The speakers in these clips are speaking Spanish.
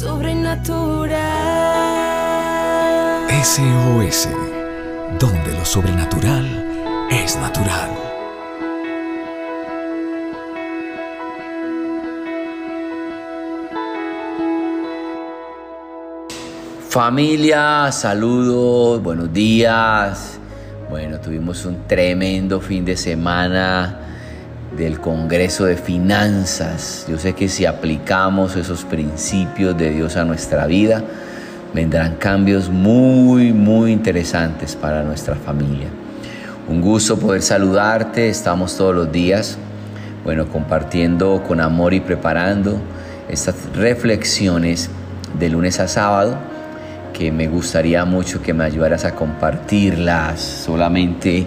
sobrenatural. SOS, donde lo sobrenatural es natural. Familia, saludos, buenos días. Bueno, tuvimos un tremendo fin de semana del Congreso de Finanzas. Yo sé que si aplicamos esos principios de Dios a nuestra vida, vendrán cambios muy, muy interesantes para nuestra familia. Un gusto poder saludarte, estamos todos los días, bueno, compartiendo con amor y preparando estas reflexiones de lunes a sábado que me gustaría mucho que me ayudaras a compartirlas. Solamente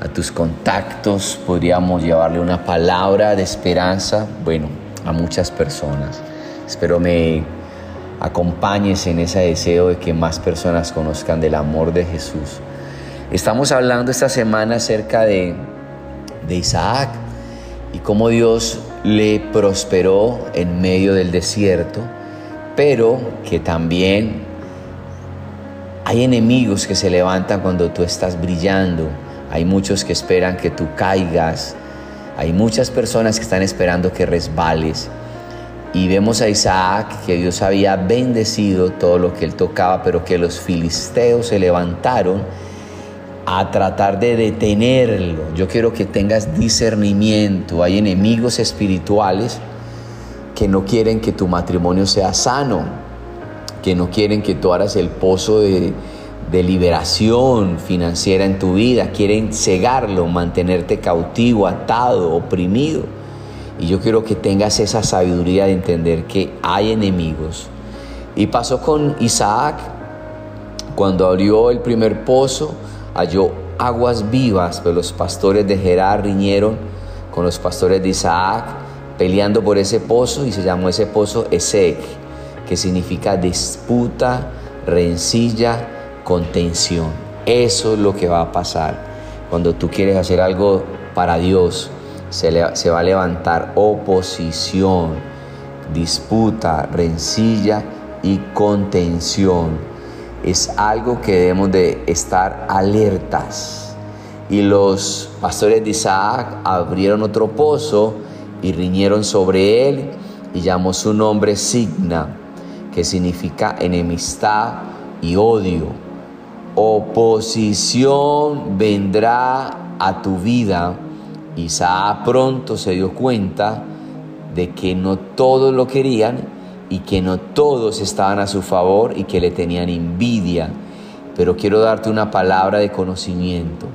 a tus contactos podríamos llevarle una palabra de esperanza, bueno, a muchas personas. Espero me acompañes en ese deseo de que más personas conozcan del amor de Jesús. Estamos hablando esta semana acerca de, de Isaac y cómo Dios le prosperó en medio del desierto, pero que también hay enemigos que se levantan cuando tú estás brillando. Hay muchos que esperan que tú caigas. Hay muchas personas que están esperando que resbales. Y vemos a Isaac que Dios había bendecido todo lo que él tocaba, pero que los filisteos se levantaron a tratar de detenerlo. Yo quiero que tengas discernimiento. Hay enemigos espirituales que no quieren que tu matrimonio sea sano que no quieren que tú hagas el pozo de, liberación financiera en tu vida, quieren cegarlo, mantenerte cautivo, atado, oprimido. Y yo quiero que tengas esa sabiduría de entender que hay enemigos. Y pasó con Isaac, cuando abrió el primer pozo, halló aguas vivas, pero los pastores de Gerar riñeron con los pastores de Isaac, peleando por ese pozo, y se llamó ese pozo Esec que significa disputa, rencilla, contención. Eso es lo que va a pasar. Cuando tú quieres hacer algo para Dios, se, va a levantar oposición, disputa, rencilla y contención. Es algo que debemos de estar alertas. Y los pastores de Isaac abrieron otro pozo y riñeron sobre él y llamó su nombre Signa que significa enemistad y odio. Oposición vendrá a tu vida. Isaac pronto se dio cuenta de que no todos lo querían y que no todos estaban a su favor y que le tenían envidia. Pero quiero darte una palabra de conocimiento.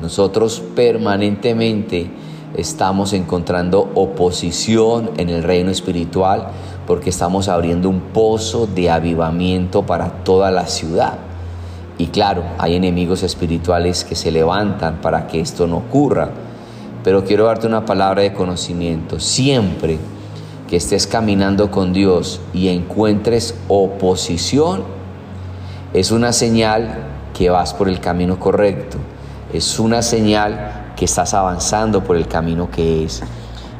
Nosotros permanentemente estamos encontrando oposición en el reino espiritual porque estamos abriendo un pozo de avivamiento para toda la ciudad. Y claro, hay enemigos espirituales que se levantan para que esto no ocurra. Pero quiero darte una palabra de conocimiento. Siempre que estés caminando con Dios y encuentres oposición, es una señal que vas por el camino correcto. Es una señal que estás avanzando por el camino que es.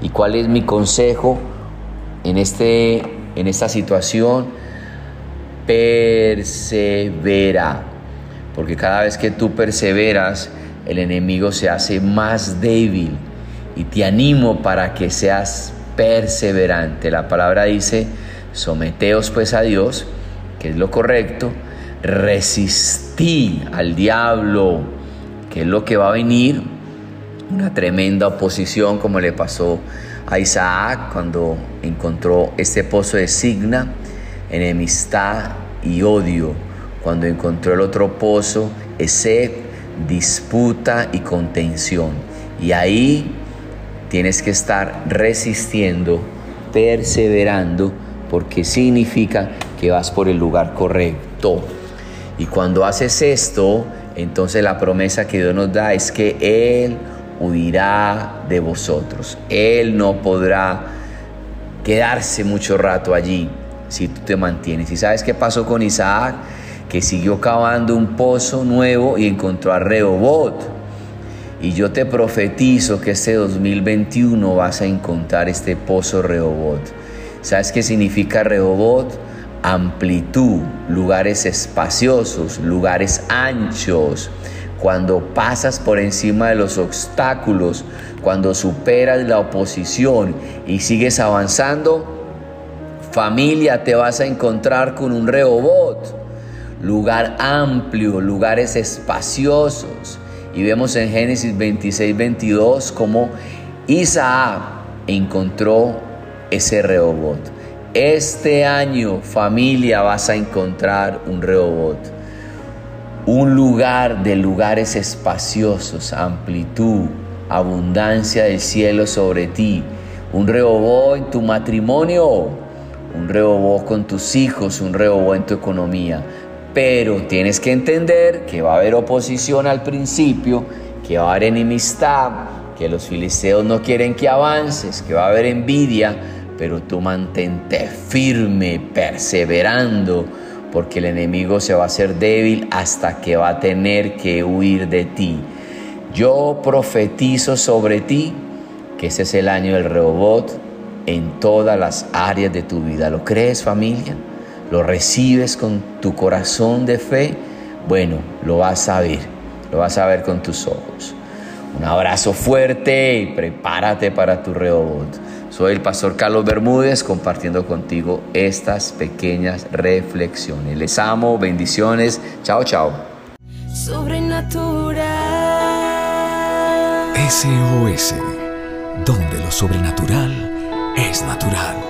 ¿Y cuál es mi consejo? en, este, en esta situación, persevera. Porque cada vez que tú perseveras, el enemigo se hace más débil. Y te animo para que seas perseverante. La palabra dice, someteos pues a Dios, que es lo correcto, resistí al diablo, que es lo que va a venir, una tremenda oposición como le pasó a Isaac cuando encontró este pozo de signa, enemistad y odio. Cuando encontró el otro pozo, ese disputa y contención. Y ahí tienes que estar resistiendo, perseverando, porque significa que vas por el lugar correcto. Y cuando haces esto, entonces la promesa que Dios nos da es que Él huirá de vosotros. Él no podrá quedarse mucho rato allí si tú te mantienes. ¿Y sabes qué pasó con Isaac? Que siguió cavando un pozo nuevo y encontró a Rehobot. Y yo te profetizo que este 2021 vas a encontrar este pozo Rehobot. ¿Sabes qué significa Rehobot? Amplitud, lugares espaciosos, lugares anchos. Cuando pasas por encima de los obstáculos, cuando superas la oposición y sigues avanzando, familia, te vas a encontrar con un Rehobot, lugar amplio, lugares espaciosos. Y vemos en Génesis 26, 22 cómo Isaac encontró ese Rehobot. Este año, familia, vas a encontrar un Rehobot. Un lugar de lugares espaciosos, amplitud, abundancia del cielo sobre ti. Un Rehobot en tu matrimonio, un Rehobot con tus hijos, un Rehobot en tu economía. Pero tienes que entender que va a haber oposición al principio, que va a haber enemistad, que los filisteos no quieren que avances, que va a haber envidia, pero tú mantente firme, perseverando, porque el enemigo se va a hacer débil hasta que va a tener que huir de ti. Yo profetizo sobre ti que ese es el año del robot en todas las áreas de tu vida. ¿Lo crees familia? Lo recibes con tu corazón de fe, bueno, lo vas a ver, lo vas a ver con tus ojos. Un abrazo fuerte y prepárate para tu Rehobot. Soy el pastor Carlos Bermúdez compartiendo contigo estas pequeñas reflexiones. Les amo, bendiciones. Chao, chao. Sobrenatural. SOS, donde lo sobrenatural es natural.